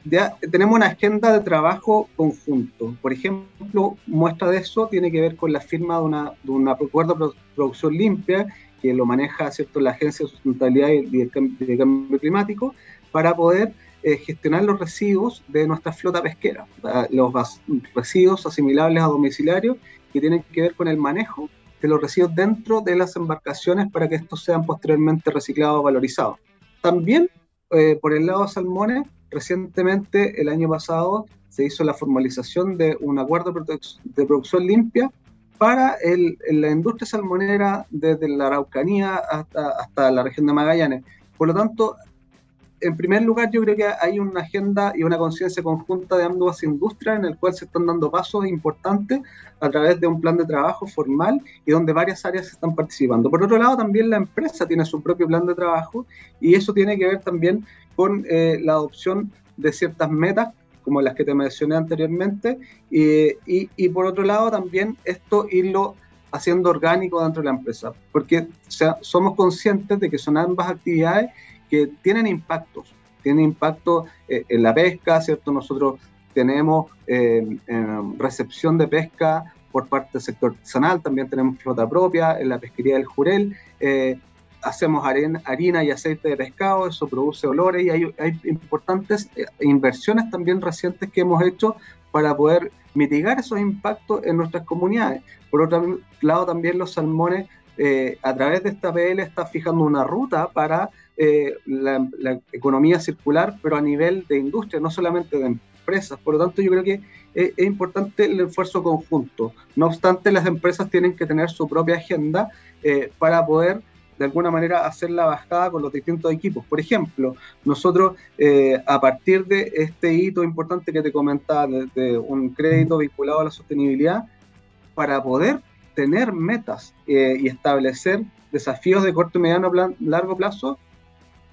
ya tenemos una agenda de trabajo conjunto. Por ejemplo, muestra de eso tiene que ver con la firma de, una, de acuerdo de producción limpia que lo maneja ¿cierto? la Agencia de Sustentabilidad y de Cambio Climático para poder eh, gestionar los residuos de nuestra flota pesquera, los residuos asimilables a domiciliarios que tienen que ver con el manejo de los residuos dentro de las embarcaciones para que estos sean posteriormente reciclados o valorizados. También, eh, por el lado de salmones, Recientemente, el año pasado, se hizo la formalización de un acuerdo de producción limpia para el, la industria salmonera desde la Araucanía hasta, hasta la región de Magallanes. Por lo tanto, en primer lugar, yo creo que hay una agenda y una conciencia conjunta de ambas industrias en el cual se están dando pasos importantes a través de un plan de trabajo formal y donde varias áreas están participando. Por otro lado, también la empresa tiene su propio plan de trabajo y eso tiene que ver también con eh, la adopción de ciertas metas como las que te mencioné anteriormente, y, y, por otro lado también esto irlo haciendo orgánico dentro de la empresa, porque somos conscientes de que son ambas actividades que tienen impactos, tienen impacto eh, en la pesca, ¿cierto? Nosotros tenemos eh, recepción de pesca por parte del sector artesanal, también tenemos flota propia en la pesquería del Jurel, eh, hacemos harina y aceite de pescado, eso produce olores y hay, hay importantes inversiones también recientes que hemos hecho para poder mitigar esos impactos en nuestras comunidades. Por otro lado, también los salmones, a través de esta PL, está fijando una ruta para eh, la, economía circular, pero a nivel de industria, no solamente de empresas. Por lo tanto, yo creo que es, importante el esfuerzo conjunto. No obstante, las empresas tienen que tener su propia agenda eh, para poder de alguna manera hacer la bajada con los distintos equipos. Por ejemplo, nosotros eh, a partir de este hito importante que te comentaba, de, un crédito vinculado a la sostenibilidad, para poder tener metas y establecer desafíos de corto, mediano, plan, largo plazo,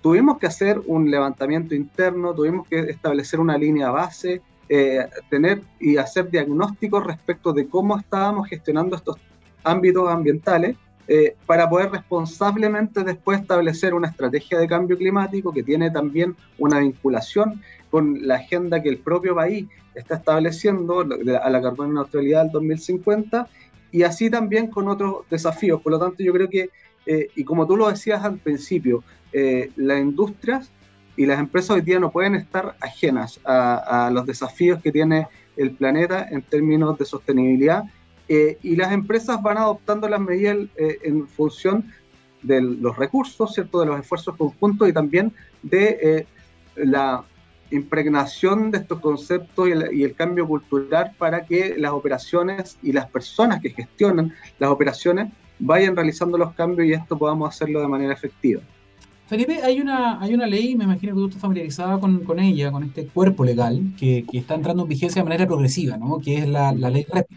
tuvimos que hacer un levantamiento interno, tuvimos que establecer una línea base, eh, tener y hacer diagnósticos respecto de cómo estábamos gestionando estos ámbitos ambientales eh, para poder responsablemente después establecer una estrategia de cambio climático que tiene también una vinculación con la agenda que el propio país está estableciendo a la carbono neutralidad del 2050 y así también con otros desafíos. Por lo tanto, yo creo que, eh, y como tú lo decías al principio, eh, las industrias y las empresas hoy día no pueden estar ajenas a los desafíos que tiene el planeta en términos de sostenibilidad eh, y las empresas van adoptando las medidas eh, en función de los recursos, ¿cierto? de los esfuerzos conjuntos y también de eh, la impregnación de estos conceptos y el, cambio cultural para que las operaciones y las personas que gestionan las operaciones vayan realizando los cambios y esto podamos hacerlo de manera efectiva. Felipe, hay una, hay una ley, me imagino que tú estás familiarizada con, con ella, con este cuerpo legal, que, que, está entrando en vigencia de manera progresiva, ¿no? que es la, la ley REP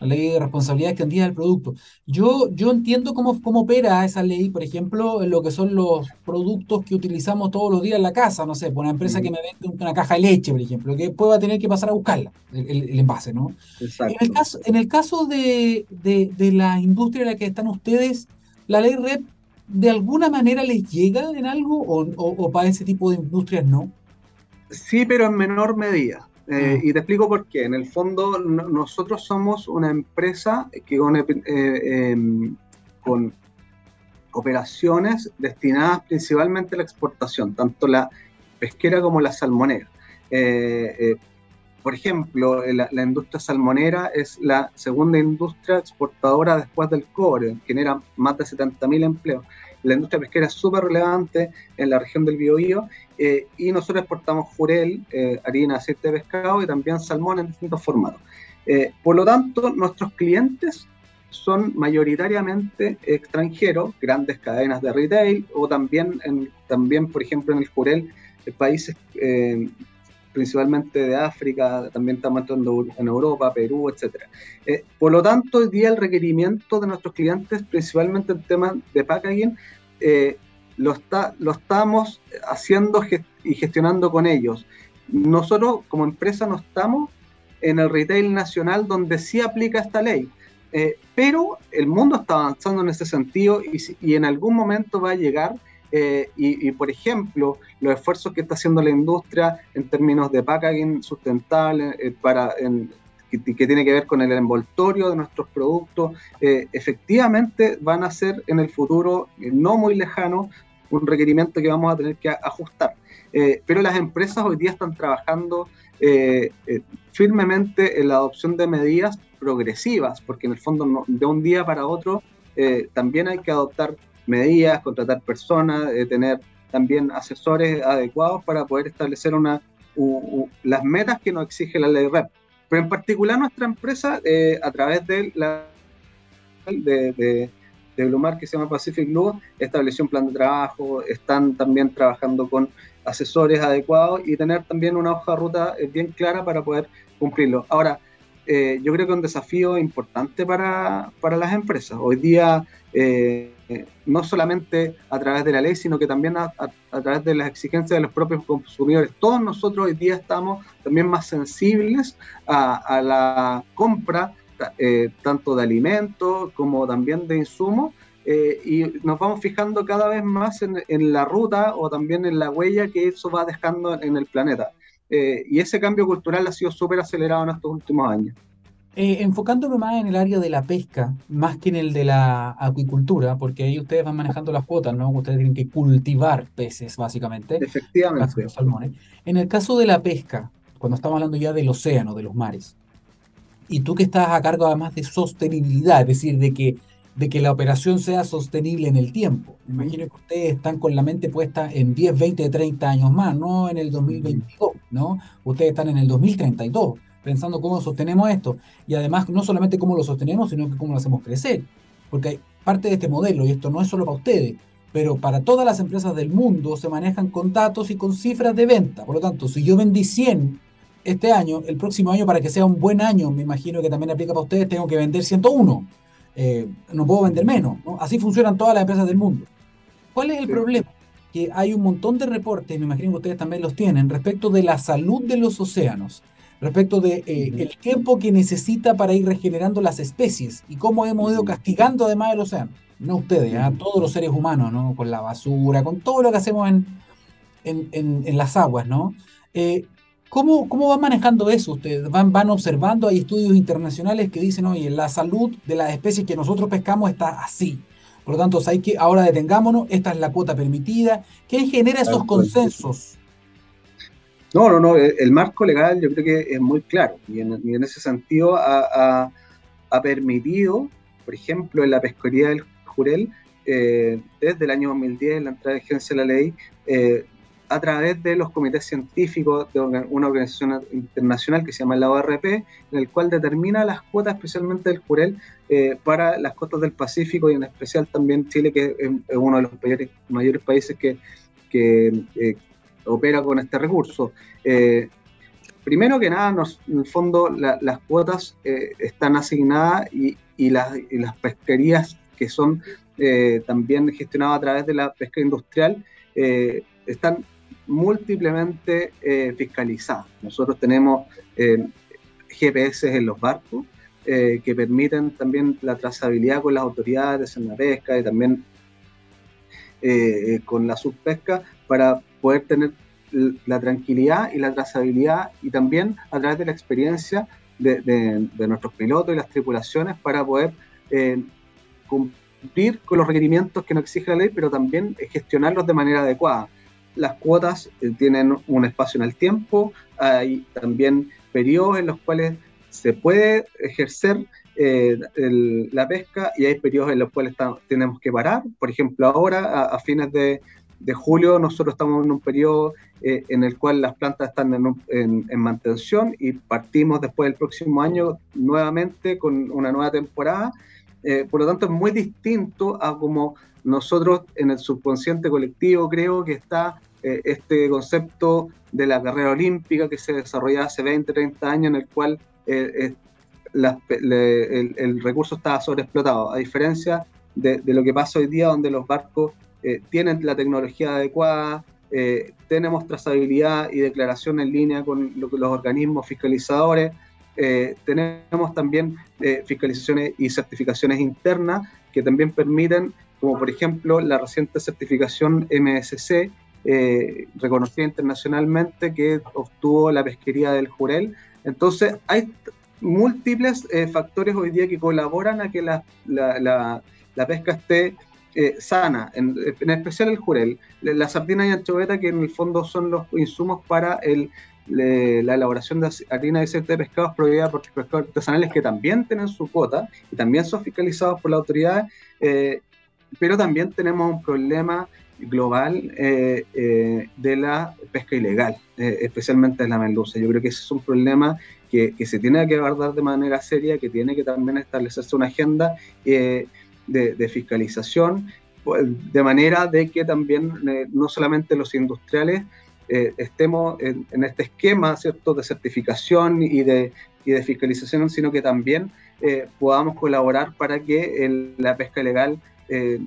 la ley de responsabilidad extendida del producto. Yo, yo entiendo cómo, cómo opera esa ley, por ejemplo, en lo que son los productos que utilizamos todos los días en la casa, no sé, por una empresa que me vende una caja de leche, por ejemplo, que pueda tener que pasar a buscarla, el, envase, ¿no? En el caso, en el caso de, de, la industria en la que están ustedes, la ley REP, ¿de alguna manera les llega en algo o, o para ese tipo de industrias no? Sí, pero en menor medida. Eh, y te explico por qué. En el fondo, nosotros somos una empresa que con, eh, em, con, operaciones destinadas principalmente a la exportación, tanto la pesquera como la salmonera. Eh, por ejemplo, la, industria salmonera es la segunda industria exportadora después del cobre, genera más de 70.000 empleos la industria pesquera es súper relevante en la región del Biobío eh, y nosotros exportamos jurel, eh, harina, aceite de pescado y también salmón en distintos formatos. Eh, por lo tanto, nuestros clientes son mayoritariamente extranjeros, grandes cadenas de retail o también, también por ejemplo, en el jurel, países principalmente de África, también estamos entrando en Europa, Perú, etc. por lo tanto, hoy día el requerimiento de nuestros clientes, principalmente en temas de packaging, eh, lo, está, lo estamos haciendo y gestionando con ellos. Nosotros como empresa no estamos en el retail nacional donde sí aplica esta ley, eh, pero el mundo está avanzando en ese sentido y, en algún momento va a llegar eh, y, por ejemplo, los esfuerzos que está haciendo la industria en términos de packaging sustentable para en, que, tiene que ver con el envoltorio de nuestros productos, eh, efectivamente van a ser en el futuro eh, no muy lejano un requerimiento que vamos a tener que ajustar. Eh, pero las empresas hoy día están trabajando firmemente en la adopción de medidas progresivas, porque en el fondo de un día para otro también hay que adoptar medidas, contratar personas, tener también asesores adecuados para poder establecer una, las metas que nos exige la ley REP. Pero en particular nuestra empresa, eh, a través de la de, de, de que se llama Pacific Blue, estableció un plan de trabajo, están también trabajando con asesores adecuados y tener también una hoja de ruta eh, bien clara para poder cumplirlo. Ahora, eh, yo creo que es un desafío importante para, para las empresas. Hoy día eh, no solamente a través de la ley, sino que también a, través de las exigencias de los propios consumidores. Todos nosotros hoy día estamos también más sensibles a, la compra eh, tanto de alimentos como también de insumos eh, y nos vamos fijando cada vez más en, la ruta o también en la huella que eso va dejando en el planeta. y ese cambio cultural ha sido súper acelerado en estos últimos años. Eh, enfocándome más en el área de la pesca, más que en el de la acuicultura, porque ahí ustedes van manejando las cuotas, ¿no? Ustedes tienen que cultivar peces, básicamente. Efectivamente. Los salmones. En el caso de la pesca, cuando estamos hablando ya del océano, de los mares, y tú que estás a cargo además de sostenibilidad, es decir, de que, de que la operación sea sostenible en el tiempo. Me imagino que ustedes están con la mente puesta en 10, 20, 30 años más, no en el 2022, ¿no? Ustedes están en el 2032 pensando cómo sostenemos esto. Y además, no solamente cómo lo sostenemos, sino que cómo lo hacemos crecer. Porque hay parte de este modelo, y esto no es solo para ustedes, pero para todas las empresas del mundo se manejan con datos y con cifras de venta. Por lo tanto, si yo vendí 100 este año, el próximo año, para que sea un buen año, me imagino que también aplica para ustedes, tengo que vender 101. Eh, no puedo vender menos. Así funcionan todas las empresas del mundo. ¿Cuál es el problema? que hay un montón de reportes, me imagino que ustedes también los tienen, respecto de la salud de los océanos, respecto de eh, el tiempo que necesita para ir regenerando las especies y cómo hemos ido castigando además el océano. No ustedes, a ¿ah? todos los seres humanos, ¿no? Con la basura, con todo lo que hacemos en, en, las aguas, ¿no? Eh, ¿Cómo, ¿Cómo, van manejando eso ustedes? ¿Van, ¿Van observando? Hay estudios internacionales que dicen, oye, la salud de las especies que nosotros pescamos está así. Por lo tanto, hay que ahora detengámonos, esta es la cuota permitida. ¿Qué genera esos consensos? No, no, no, el marco legal yo creo que es muy claro y en, ese sentido ha, permitido, por ejemplo, en la pesquería del Jurel, eh, desde el año 2010, la entrada de agencia de la ley, eh, a través de los comités científicos de una organización internacional que se llama la ORP, en el cual determina las cuotas especialmente del Jurel eh, para las costas del Pacífico y en especial también Chile, que es, uno de los mayores, países que, eh, opera con este recurso. Eh, primero que nada, en el fondo las cuotas están asignadas y, las, pesquerías que son también gestionadas a través de la pesca industrial están múltiplemente eh, fiscalizadas. Nosotros tenemos eh, GPS en los barcos eh, que permiten también la trazabilidad con las autoridades en la pesca y también con la subpesca para poder tener la tranquilidad y la trazabilidad y también a través de la experiencia de, nuestros pilotos y las tripulaciones para poder cumplir con los requerimientos que nos exige la ley, pero también gestionarlos de manera adecuada las cuotas eh, tienen un espacio en el tiempo, hay también periodos en los cuales se puede ejercer eh, la pesca y hay periodos en los cuales tenemos que parar. Por ejemplo, ahora, a, fines de, julio, nosotros estamos en un periodo eh, en el cual las plantas están en, en, mantención y partimos después del próximo año nuevamente con una nueva temporada. por lo tanto, es muy distinto a como nosotros en el subconsciente colectivo creo que está eh, este concepto de la carrera olímpica que se desarrolló hace 20, 30 años, en el cual eh, eh, el, recurso estaba sobreexplotado, a diferencia de, lo que pasa hoy día, donde los barcos tienen la tecnología adecuada, tenemos trazabilidad y declaración en línea con los organismos fiscalizadores, tenemos también fiscalizaciones y certificaciones internas que también permiten, como por ejemplo la reciente certificación MSC, eh, reconocida internacionalmente que obtuvo la pesquería del Jurel. Entonces, hay múltiples eh, factores hoy día que colaboran a que la, pesca esté eh, sana, en, especial el Jurel. La sardina y anchoveta, que en el fondo son los insumos para el, la elaboración de harina de aceite de pescados prohibida por pescadores artesanales que también tienen su cuota y también son fiscalizados por la autoridad, pero también tenemos un problema global eh, eh, de la pesca ilegal, eh, especialmente de la merluza. Yo creo que ese es un problema que, que, se tiene que abordar de manera seria, que tiene que también establecerse una agenda de, de, fiscalización, pues, de manera de que también no solamente los industriales estemos en, este esquema ¿cierto? de certificación y de, y de fiscalización, sino que también podamos colaborar para que la pesca ilegal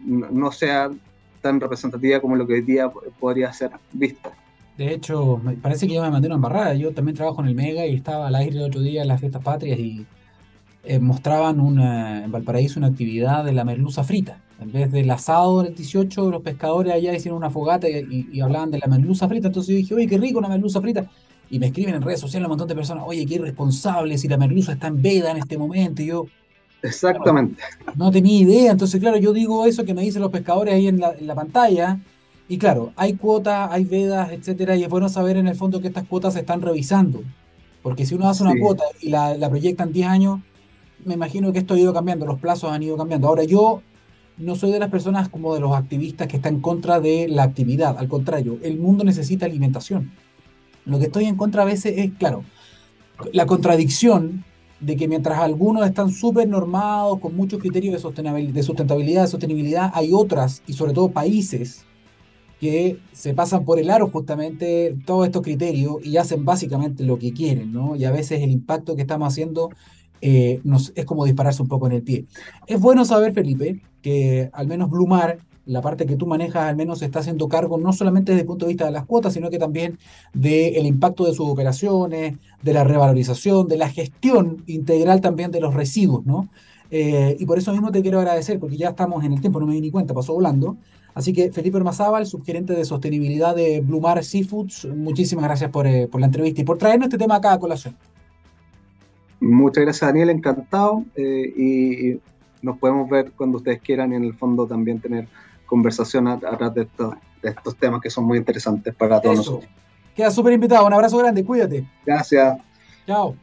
no sea tan representativa como lo que hoy día podría ser vista. De hecho, me parece que yo me mandé una embarrada. Yo también trabajo en el Mega y estaba al aire el otro día en las fiestas patrias y eh, mostraban una, en Valparaíso una actividad de la merluza frita. En vez del asado del 18, los pescadores allá hicieron una fogata y, hablaban de la merluza frita. Entonces yo dije, oye, qué rico una merluza frita. Y me escriben en redes sociales un montón de personas, oye, qué irresponsable si la merluza está en veda en este momento. Y yo, Exactamente. no tenía idea, entonces claro, yo digo eso que me dicen los pescadores ahí en la, pantalla, y claro, hay cuotas, hay vedas, etcétera, y es bueno saber en el fondo que estas cuotas se están revisando, porque si uno hace una cuota y la, la proyectan 10 años, me imagino que esto ha ido cambiando, los plazos han ido cambiando. Ahora yo no soy de las personas como de los activistas que están en contra de la actividad, al contrario, el mundo necesita alimentación. Lo que estoy en contra a veces es, claro, la contradicción de que mientras algunos están súper normados, con muchos criterios de sustentabilidad, de sustentabilidad, de sostenibilidad, hay otras, y sobre todo países, que se pasan por el aro justamente todos estos criterios y hacen básicamente lo que quieren, ¿no? Y a veces el impacto que estamos haciendo eh, es como dispararse un poco en el pie. Es bueno saber, Felipe, que al menos Blumar la parte que tú manejas al menos está haciendo cargo no solamente desde el punto de vista de las cuotas, sino que también del impacto de sus operaciones, de la revalorización, de la gestión integral también de los residuos, ¿no? Eh, y por eso mismo te quiero agradecer, porque ya estamos en el tiempo, no me di ni cuenta, pasó volando. Así que Felipe Ormazábal, subgerente de sostenibilidad de Blumar Seafoods, muchísimas gracias por, eh, por, la entrevista y por traernos este tema acá a colación. Muchas gracias Daniel, encantado. Eh, y nos podemos ver cuando ustedes quieran y en el fondo también tener conversación a, través de estos, de estos temas que son muy interesantes para todos nosotros. Queda súper invitado, un abrazo grande, cuídate. Gracias. Chao.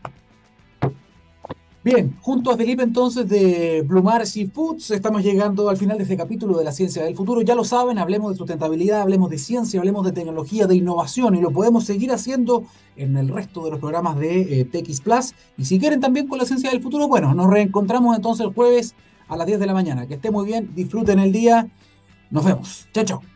Bien, junto a Felipe entonces de Blumar Foods estamos llegando al final de este capítulo de la ciencia del futuro. Ya lo saben, hablemos de sustentabilidad, hablemos de ciencia, hablemos de tecnología, de innovación y lo podemos seguir haciendo en el resto de los programas de eh, TX Plus. Y si quieren también con la ciencia del futuro, bueno, nos reencontramos entonces el jueves a las 10 de la mañana. Que esté muy bien, disfruten el día. Nos vemos. Chao, chao.